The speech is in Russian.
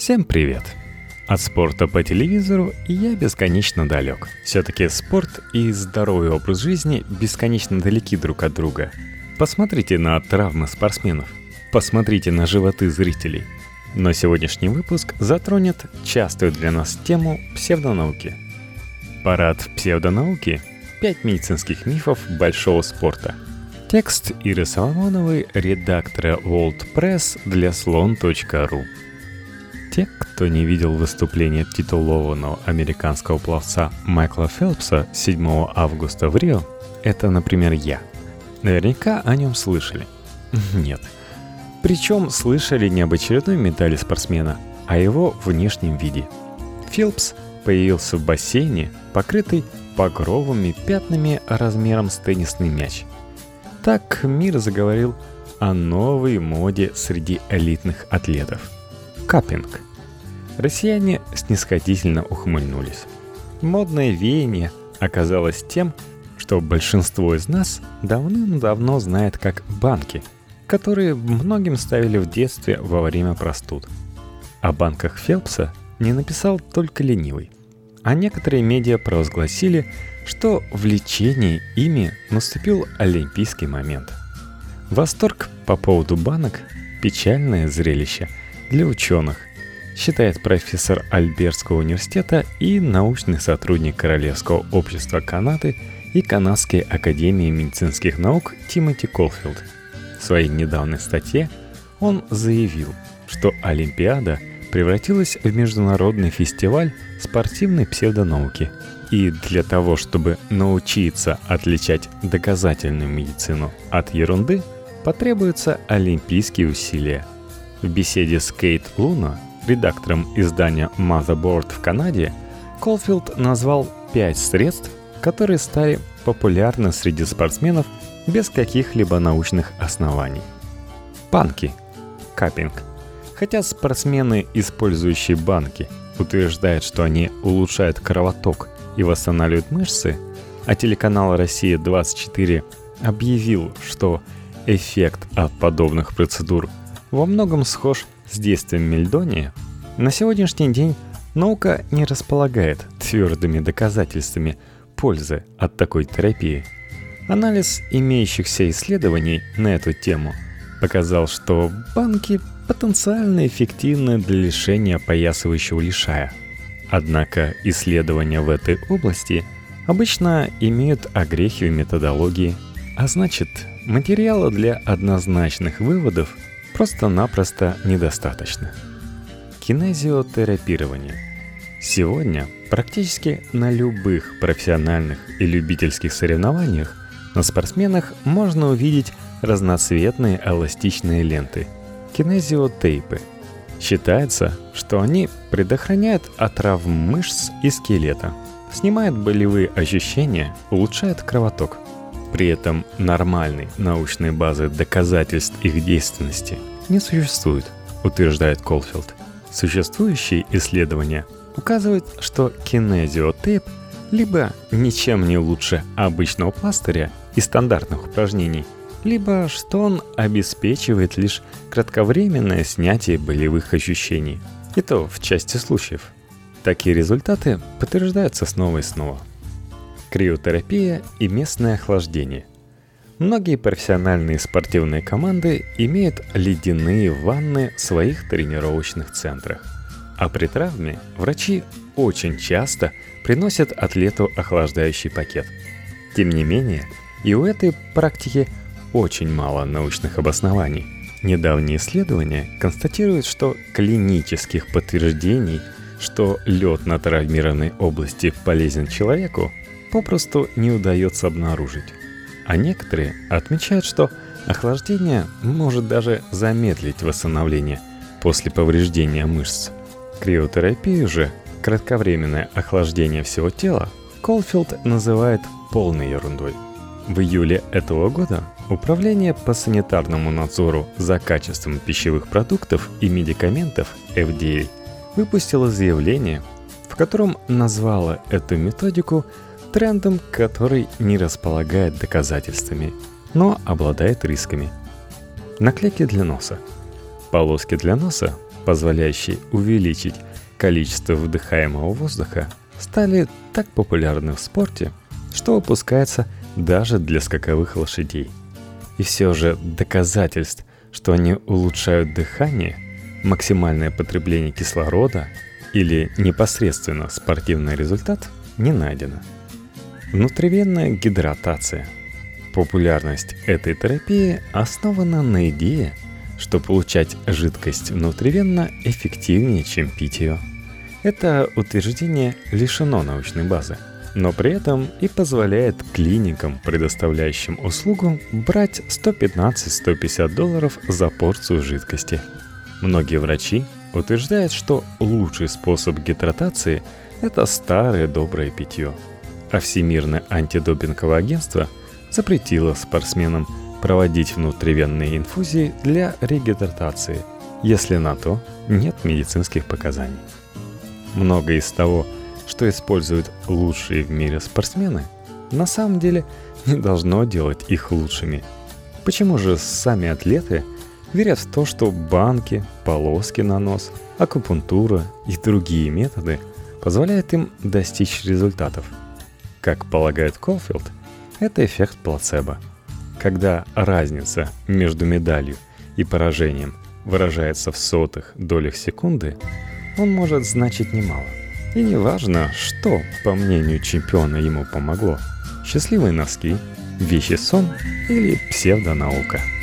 Всем привет! От спорта по телевизору я бесконечно далек. Все-таки спорт и здоровый образ жизни бесконечно далеки друг от друга. Посмотрите на травмы спортсменов. Посмотрите на животы зрителей. Но сегодняшний выпуск затронет частую для нас тему псевдонауки. Парад псевдонауки – пять медицинских мифов большого спорта. Текст Иры Соломоновой, редактора World Press для слон.ру. Те, кто не видел выступление титулованного американского пловца Майкла Фелпса 7 августа в Рио, это, например, я. Наверняка о нем слышали. Нет. Причем слышали не об очередной медали спортсмена, а его внешнем виде. Фелпс появился в бассейне, покрытый багровыми пятнами размером с теннисный мяч. Так мир заговорил о новой моде среди элитных атлетов – каппинг. Россияне снисходительно ухмыльнулись. Модное веяние оказалось тем, что большинство из нас давным-давно знает как банки, которые многим ставили в детстве во время простуд. О банках Фелпса не написал только ленивый. А некоторые медиа провозгласили, что в лечении ими наступил олимпийский момент. Восторг по поводу банок – печальное зрелище – для ученых, считает профессор Альбертского университета и научный сотрудник Королевского общества Канады и Канадской академии медицинских наук Тимоти Колфилд. В своей недавней статье он заявил, что Олимпиада превратилась в международный фестиваль спортивной псевдонауки. И для того, чтобы научиться отличать доказательную медицину от ерунды, потребуются олимпийские усилия – в беседе с Кейт Луна, редактором издания Motherboard в Канаде, Колфилд назвал пять средств, которые стали популярны среди спортсменов без каких-либо научных оснований. Банки. Каппинг. Хотя спортсмены, использующие банки, утверждают, что они улучшают кровоток и восстанавливают мышцы, а телеканал «Россия-24» объявил, что эффект от подобных процедур во многом схож с действием мельдония, на сегодняшний день наука не располагает твердыми доказательствами пользы от такой терапии. Анализ имеющихся исследований на эту тему показал, что банки потенциально эффективны для лишения опоясывающего лишая. Однако исследования в этой области обычно имеют огрехи в методологии, а значит, материала для однозначных выводов просто-напросто недостаточно. Кинезиотерапирование. Сегодня практически на любых профессиональных и любительских соревнованиях на спортсменах можно увидеть разноцветные эластичные ленты – кинезиотейпы. Считается, что они предохраняют от травм мышц и скелета, снимают болевые ощущения, улучшают кровоток – при этом нормальной научной базы доказательств их действенности не существует, утверждает Колфилд. Существующие исследования указывают, что кинезиотейп либо ничем не лучше обычного пластыря и стандартных упражнений, либо что он обеспечивает лишь кратковременное снятие болевых ощущений. И то в части случаев. Такие результаты подтверждаются снова и снова – криотерапия и местное охлаждение. Многие профессиональные спортивные команды имеют ледяные ванны в своих тренировочных центрах. А при травме врачи очень часто приносят атлету охлаждающий пакет. Тем не менее, и у этой практики очень мало научных обоснований. Недавние исследования констатируют, что клинических подтверждений, что лед на травмированной области полезен человеку, попросту не удается обнаружить. А некоторые отмечают, что охлаждение может даже замедлить восстановление после повреждения мышц. Криотерапию же, кратковременное охлаждение всего тела, Колфилд называет полной ерундой. В июле этого года Управление по санитарному надзору за качеством пищевых продуктов и медикаментов FDA выпустило заявление, в котором назвало эту методику трендом, который не располагает доказательствами, но обладает рисками. Наклейки для носа. Полоски для носа позволяющие увеличить количество вдыхаемого воздуха, стали так популярны в спорте, что выпускается даже для скаковых лошадей. И все же доказательств, что они улучшают дыхание, максимальное потребление кислорода или непосредственно спортивный результат не найдено. Внутривенная гидратация. Популярность этой терапии основана на идее, что получать жидкость внутривенно эффективнее, чем пить ее. Это утверждение лишено научной базы, но при этом и позволяет клиникам, предоставляющим услугу, брать 115-150 долларов за порцию жидкости. Многие врачи утверждают, что лучший способ гидратации – это старое доброе питье – а Всемирное антидопинговое агентство запретило спортсменам проводить внутривенные инфузии для регидратации, если на то нет медицинских показаний. Многое из того, что используют лучшие в мире спортсмены, на самом деле не должно делать их лучшими. Почему же сами атлеты верят в то, что банки, полоски на нос, акупунктура и другие методы позволяют им достичь результатов – как полагает Колфилд, это эффект плацебо. Когда разница между медалью и поражением выражается в сотых долях секунды, он может значить немало. И не важно, что, по мнению чемпиона, ему помогло. Счастливые носки, вещи сон или псевдонаука –